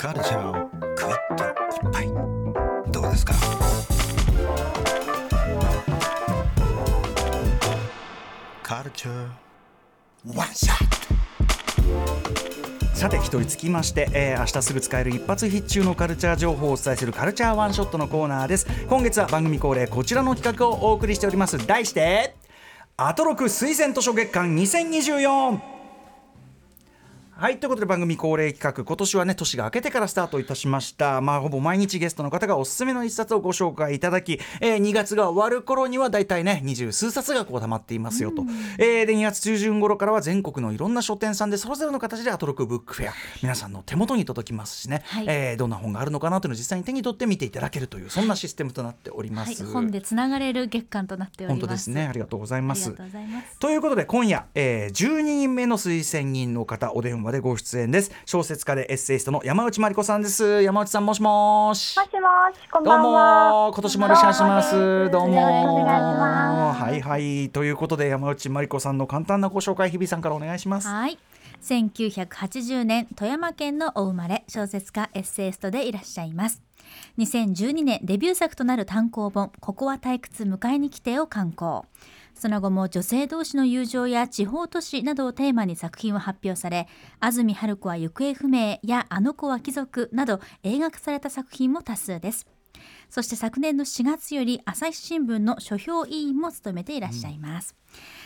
カルチャーをクイッと一杯どうですか？カルチャーワンショットさて一人つきまして、えー明日すぐ使える一発必中のカルチャー情報をお伝えするカルチャーワンショットのコーナーです。今月は番組恒例こちらの企画をお送りしております。題してアトロク推薦図書月間2024はいということで番組恒例企画今年はね年が明けてからスタートいたしました。まあほぼ毎日ゲストの方がおすすめの一冊をご紹介いただき、えー2月が終わる頃には大体ね二十数冊がこう溜まっていますよと、えーで2月中旬頃からは全国のいろんな書店さんでそれぞれの形でアトロクブックフェア皆さんの手元に届きますしね、はい。えーどんな本があるのかなというのを実際に手に取って見ていただけるというそんなシステムとなっておりまはい、す、本でつながれる月間となっております。本当ですね。ありがとうございます。ありがとうございます。ということで今夜、えー、12人目の推薦人の方お電話でご出演です。小説家でエッセイストの山内真理子さんです。山内さんもしもし。もしもし、こんどうばんは。も今年もよろしくお願いします。どうもよろしくお願いします。はいはい。ということで山内真理子さんの簡単なご紹介日比さんからお願いします。はい。1980年富山県のお生まれ小説家エッセイストでいらっしゃいます。2012年デビュー作となる単行本「ここは退屈迎えに来て」を刊行その後も女性同士の友情や地方都市などをテーマに作品を発表され安住春子は行方不明やあの子は貴族など映画化された作品も多数です。そして昨年の4月より朝日新聞の書評委員も務めていらっしゃいます、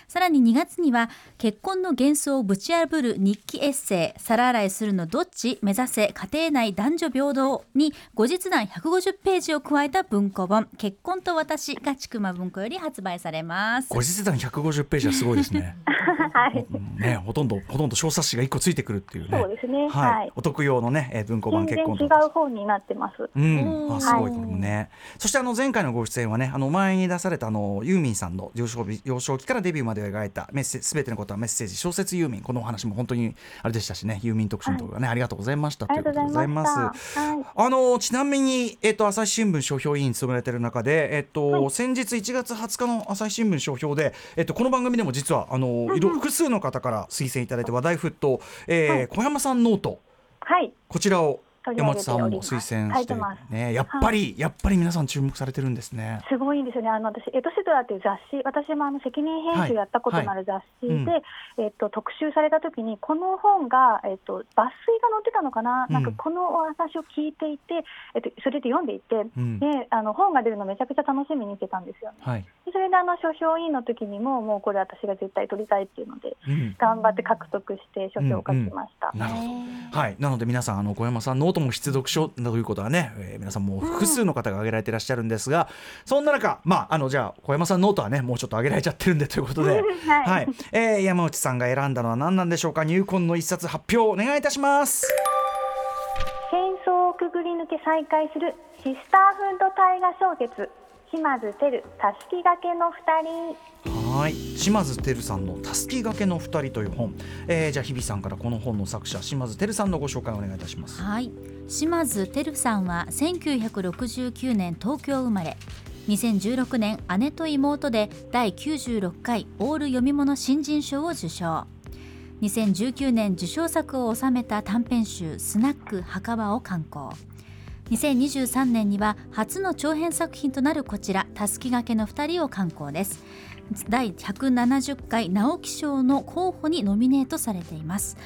さらに2月には結婚の幻想をぶち破る日記エッセイ皿洗いするのどっち？目指せ家庭内男女平等に後日談150ページを加えた文庫本結婚と私がちくま文庫より発売されます。後日談150ページはすごいですね。はい。うんねほとんどほとんど小冊子が1個ついてくるっていうね。そうですね。はい、はい。お得用のね、えー文庫版結婚と。う本になってます。うん、あすごい。これもね。そしてあの前回のご出演はね、あの前に出されたあのユーミンさんの幼少期幼少期からデビューまでを描いたメッセすべてのことはメッセージ小説ユーミンこのお話も本当にあれでしたしね、ユーミン特集のところがね、ありがとうございましたありがとうございま。す。はい。あのちなみに、えっと、朝日新聞書評委員務められている中で、えっとはい先日1月20日の朝日新聞書評で、えっと、この番組でも実はあのいろ複数の方から推薦いただいて話題沸騰、えーはい小山さんノートはい。こちらを山内さんも推薦してね。やっぱり、やっぱり皆さん注目されてるんですね。すごいんですよね。あの私エトシドラっていう雑誌、私もあの責任編集やったことのある雑誌で、はいうん。えっと特集された時にこの本がえっと抜粋が載ってたのかな？うん。なんかこのお話を聞いていて、えっとそれで読んでいて、うん。であの本が出るのめちゃくちゃ楽しみにしてたんですよね。はい、でそれであの書評委員の時にももうこれ私が絶対取りたいっていうのでうん。頑張って獲得して書評を書きました。なるほど。はい、なので皆さんあの小山さんノートも必読書ということはね、えー皆さんもう複数の方が挙げられていらっしゃるんですが、そんな中まああのじゃあ小山さんノートはねもうちょっと挙げられちゃってるんでということで、はいはい、えー山内さんが選んだのは何なんでしょうか？入魂の一冊発表お願いいたします。戦争をくぐり抜け再会するシスターフード大河小説島津輝たすきがけの二人はい。島津輝さんの「たすきがけの二人」という本、えーじゃあ日比さんからこの本の作者島津輝さんのご紹介をお願いいたします。はい。島津輝さんは1969年東京生まれ。2016年姉と妹で第96回オール読み物新人賞を受賞。2019年受賞作を収めた短編集「スナック墓場」を刊行。2023年には初の長編作品となるこちら「たすきがけの二人」を刊行です。第170回直木賞の候補にノミネートされています。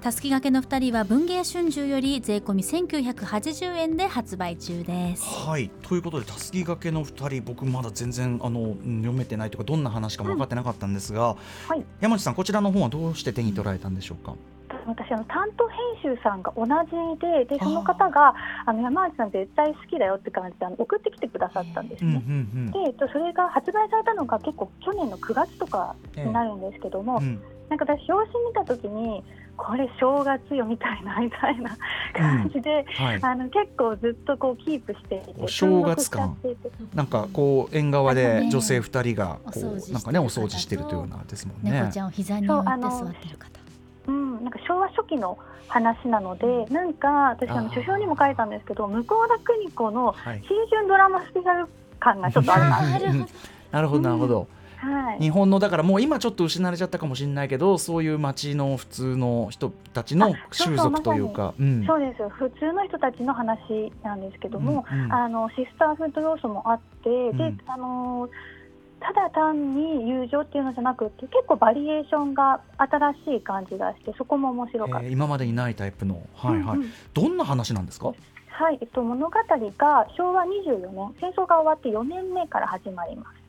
たすきがけの二人は文芸春秋より税込み1980円で発売中です。はい。ということでたすきがけの2人僕まだ全然あのうん読めてないというかどんな話かも分かってなかったんですが、はい。山内さんこちらの本はどうして手に取られたんでしょうか？私あの担当編集さんが同じででその方があの山内さん絶対好きだよって感じであの送ってきてくださったんですうんうんね。うん。でえっとそれが発売されたのが結構去年の9月とかになるんですけども、うんなんか私表紙見た時にこれ正月よみたいなみたいな感じで、はい。あの結構ずっとこうキープしていてお正月感。なんかこう縁側で女性二人がこお掃除してるうなんかねお掃除してるというようなですもんね。猫ちゃんを膝に置いて座ってる方うん、なんか昭和初期の話なので、なんか私あの書評にも書いたんですけど向田邦子のはい。新春ドラマスペシャル感がちょっとある。ななるほどなるほど。なるほど、はい、日本のだからもう今ちょっと失われちゃったかもしれないけどそういう街の普通の人たちの習俗というか。うん。そうです。普通の人たちの話なんですけども、うんうん。あのシスターフード要素もあって、でうん。あのただ単に友情っていうのじゃなくて結構バリエーションが新しい感じがしてそこも面白かった。えー今までにないタイプの。はいはい、うん。うんどんな話なんですか？はい、えっと、物語が昭和24年戦争が終わって4年目から始まります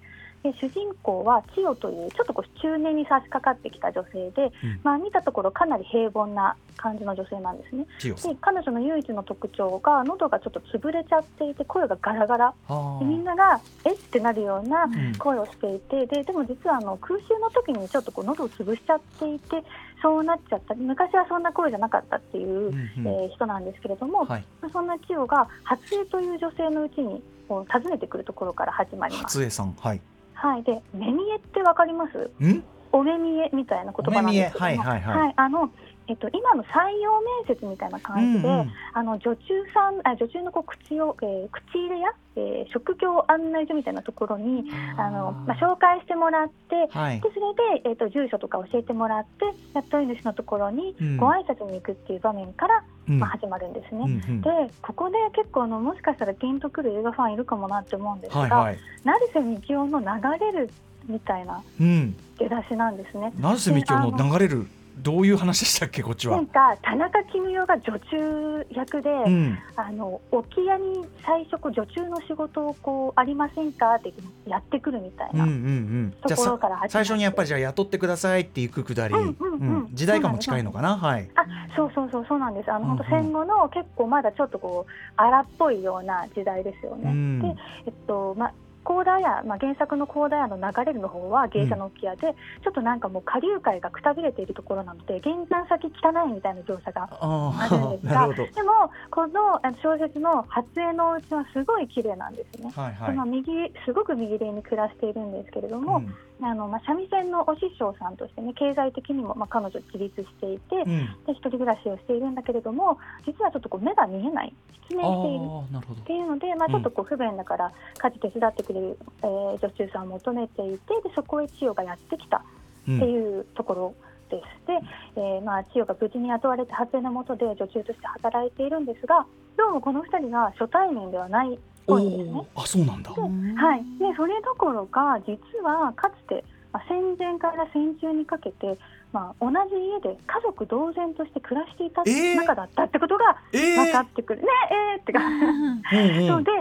で主人公は千代というちょっとこう中年に差し掛かってきた女性で、うん。まあ、見たところかなり平凡な感じの女性なんですね。で彼女の唯一の特徴が喉がちょっと潰れちゃっていて声がガラガラ。あでみんながえってなるようなうん。声をしていてででも実はあの空襲の時にちょっとこう喉を潰しちゃっていてそうなっちゃった。昔はそんな声じゃなかったっていう、うんうん。えー人なんですけれども、はい。まあそんな千代が初江という女性のうちに訪ねてくるところから始まります。初江さん。はいはい、で目見えってわかります？ん？お目見えみたいな言葉なんですけども。お目見え？はいはいはい。あのえっと、今の採用面接みたいな感じで、うんうん。あの女中さんあ女中のこう口を、えー口入れや、えー職業案内所みたいなところにあの、まあ、紹介してもらってはい。でそれで、えー、と住所とか教えてもらって雇い主のところにうん。ご挨拶に行くっていう場面から、うん。まあ、始まるんですね。うんうん。でここで結構あのもしかしたらピンとくる映画ファンいるかもなって思うんですが、はいはい。成瀬みきおの流れるみたいなうん。出だしなんですね。成瀬みきおの流れるどういう話でしたっけこっちは？なんか田中絹代が女中役で、うん。あの沖屋に最初女中の仕事をこうありませんかってやってくるみたいな、ところさから始まって。最初にやっぱりじゃあ雇ってくださいって行くくだり、時代感も近いのかな？はい。あそうそうそうそうなんです。あの、うんうん。本当戦後の結構まだちょっとこう荒っぽいような時代ですよね。うん。でえっとまあ高田屋、まあ、原作の高田屋の流れるの方は芸者の沖屋で、ちょっとなんかもう下流会がくたびれているところなので玄関先汚いみたいな描写がああるんですがでもこの小説の初江のお家はすごい綺麗なんですね。はいはい。その右すごく右霊に暮らしているんですけれども、うんあのまあ、三味線のお師匠さんとしてね経済的にも、まあ、彼女自立していて、うん。で一人暮らしをしているんだけれども実はちょっとこう目が見えない失あ明しているっていうので、まあ、ちょっとこう不便だから家事手伝ってくれる、えー女中さんを求めていてでそこへ千代がやってきたうん。っていうところです。で、えーまあ、千代が無事に雇われて発生のもとで女中として働いているんですがどうもこの2人が初対面ではないぽい。んですねお。あそうなんだ。はい、でそれどころか実はかつて、まあ、戦前から戦中にかけて、まあ、同じ家で家族同然として暮らしていたえー。仲だったってことがええ分かってくる、ねえーってか、そうで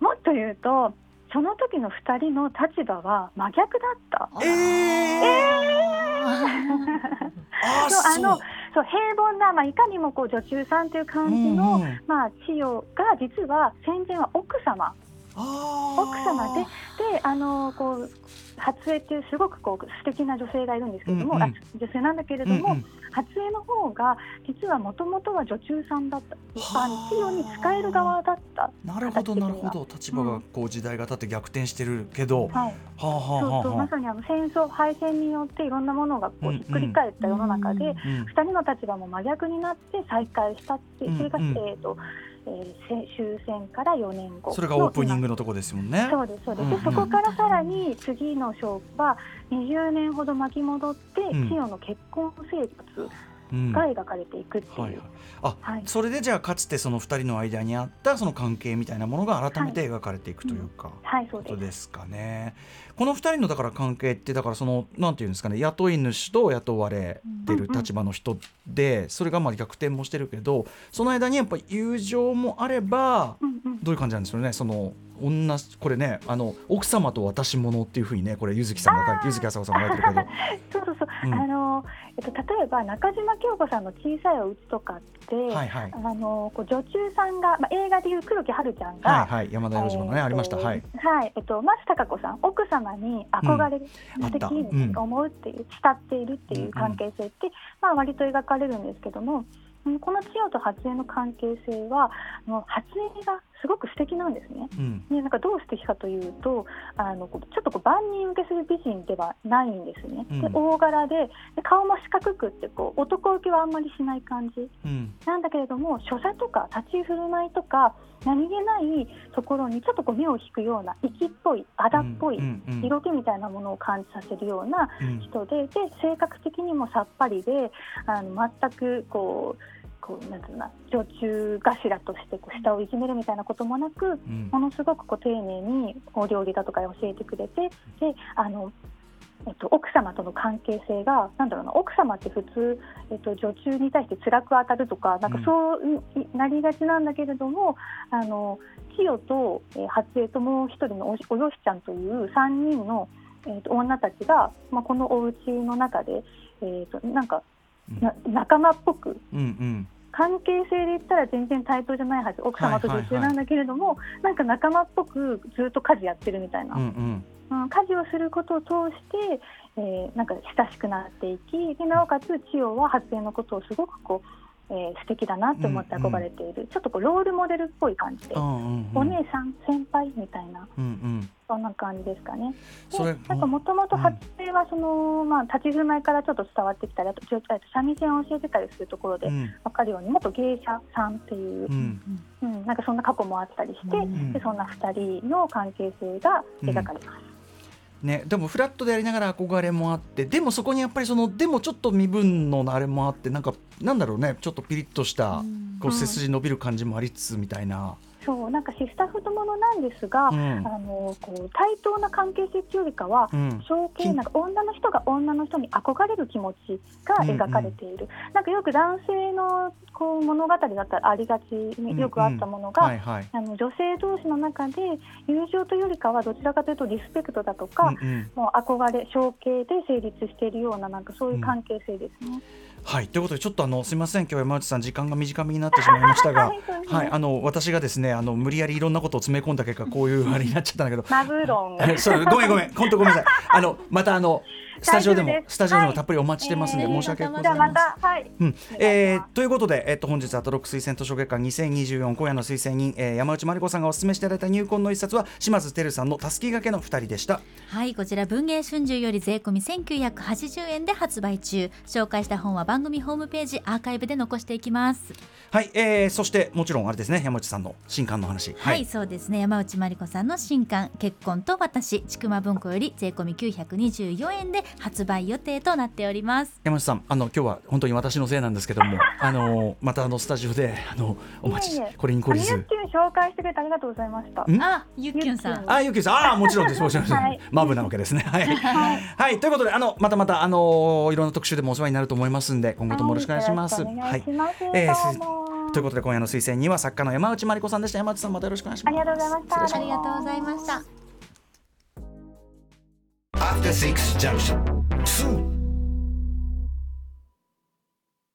もっと言うとその時の2人の立場は真逆だった。えーあそうあのそう平凡な、まあ、いかにもこう女中さんという感じの、うんうん。まあ、千代が実は戦前は奥様。奥様でであのこう初江っていうすごくこう素敵な女性がいるんですけれども、うんうん。あ女性なんだけれども、うんうん初江の方が実はもともとは女中さんだった。はああの千代に使える側だった。なるほどなるほど。立場がこう時代が経って逆転してるけど、ははい、あはあそうそう。まさにあの戦争敗戦によっていろんなものがこうんううんひっくり返った世の中で、うんうん2人の立場も真逆になって再会したっていうそれが、うん。うんえーとえーせ終戦から4年後それがオープニンググのとこですもんね。そうですそうです、うんうん。でそこからさらに次の章は20年ほど巻き戻って、うん。千代の結婚生活うんが描かれていくっていう、はいはい、あ、はい。それでじゃあかつてその2人の間にあったその関係みたいなものが改めて描かれていくというか、はいそうです。ことですかね。この2人のだから関係ってだからそのなんていうんですかね雇い主と雇われてる立場の人でそれがまあ逆転もしてるけどその間にやっぱ友情もあればうんうん。どういう感じなんですよね。その女これねあの奥様と私ものっていうふうにねこれ柚木さんが柚木あさこさんが書いてるけど。そうそうそう、うん。あのえっと、例えば中島京子さんの小さいお家とかって、はいはい。あのこう女中さんが、まあ、映画でいう黒木華ちゃんが、はいはい。山田洋次郎がね、えーとありました。はい。はい、えっと、松たか子さん、奥様に憧れる、うん。あった素敵に思うっていう、慕っているっていう関係性って、まあ、割と描かれるんですけども。うんこの千代と初江の関係性は、あの初江がすごく素敵なんですね。うん。ね、なんかどう素敵かというとあのちょっとこう万人受けする美人ではないんですね、でうん。大柄でで顔も四角くってこう男受けはあんまりしない感じ。うん。なんだけれども所作とか立ち振る舞いとか何気ないところにちょっとこう目を引くような粋っぽいあだっぽい、色気みたいなものを感じさせるようなうん。人でで性格的にもさっぱりであの全くこうこうなんていうの女中頭としてこう下をいじめるみたいなこともなくうん。ものすごくこう丁寧にお料理だとか教えてくれてであの、えっと、奥様との関係性がなんだろうな奥様って普通、えっと、女中に対して辛く当たるとかなんかそういなりがちなんだけれどもあの千代と、えー初江ともう一人のおおよしちゃんという3人の、えっと、女たちが、まあ、このお家の中で、えっと、なんかな仲間っぽくうんうん関係性で言ったら全然対等じゃないはず奥様と女中なんだけれども、なんか仲間っぽくずっと家事やってるみたいな、うんうん。うん家事をすることを通して、えーなんか親しくなっていきでなおかつ千代は発展のことをすごくこう、えー素敵だなって思って憧れている、ちょっとこうロールモデルっぽい感じで、うんうんお姉さん先輩みたいなうんうん。そんな感じですかね。でなんかもともと発声はその、まあ、立ち振る舞いからちょっと伝わってきたりあとちょあと三味線を教えてたりするところでうん。分かるように元芸者さんっていう、うん。うん、なんかそんな過去もあったりして、ん。でそんな2人の関係性が描かれます。ね、でもフラットでやりながら憧れもあってでもそこにやっぱりそのでもちょっと身分のあれもあってなんかなんだろうねちょっとピリッとしたこう背筋伸びる感じもありつつみたいな。そうなんかシスターフードものなんですが、うん。あのこう対等な関係性っていうよりかは、うん。象形なんか女の人が女の人に憧れる気持ちが描かれている、なんかよく男性のこう物語だったらありがちによくあったものが、女性同士の中で友情というよりかはどちらかというとリスペクトだとか、うんうん。もう憧れ象形で成立しているようななんかそういう関係性ですね。はいということでちょっとあのすみません今日は山内さん時間が短めになってしまいましたが はいあの私がですねあの無理やりいろんなことを詰め込んだ結果こういうあれになっちゃったんだけど。マブロン。え そうごめんごめん本当ごめんなさい。あのまたあのスタジオでもスタジオでもたっぷりお待ちしてますんで、えー申し訳ございません。はい。うん。えーということで、えっと、本日アトロック推薦図書月間2024今夜の推薦人、えー山内まりこさんがお勧めしていただいた入魂の一冊は島津輝さんのたすきがけの二人でした。はいこちら文芸春秋より税込み1980円で発売中。紹介した本は番組ホームページアーカイブで残していきます。はい、えー、そしてもちろんあれですね山内さんの新刊の話。はい、そうですね。山内まりこさんの新刊「結婚と私」ちくま文庫より税込み924円で発売予定となっております山内さんあの今日は本当に私のせいなんですけども あのまたあのスタジオであのお待ちいえいえこれに懲りずあみゆっきゅん紹介してくれてありがとうございました。ん？あゆっきゅんさんゆっきゅんあ、ゆきさん、あー、もちろんです。もちろんです。はいマブなわけですね。はい。はい、ということで、あの、またまた、あのいろんな特集でもお世話になると思いますんで、今後ともよろしくお願いします。はいよろしくお願いえーということで、今夜の推薦人は作家の山内まりこさんでした。山内さん、またよろしくお願いします。ありがとうございました。失礼しますありがとうございました After Six Junction. 2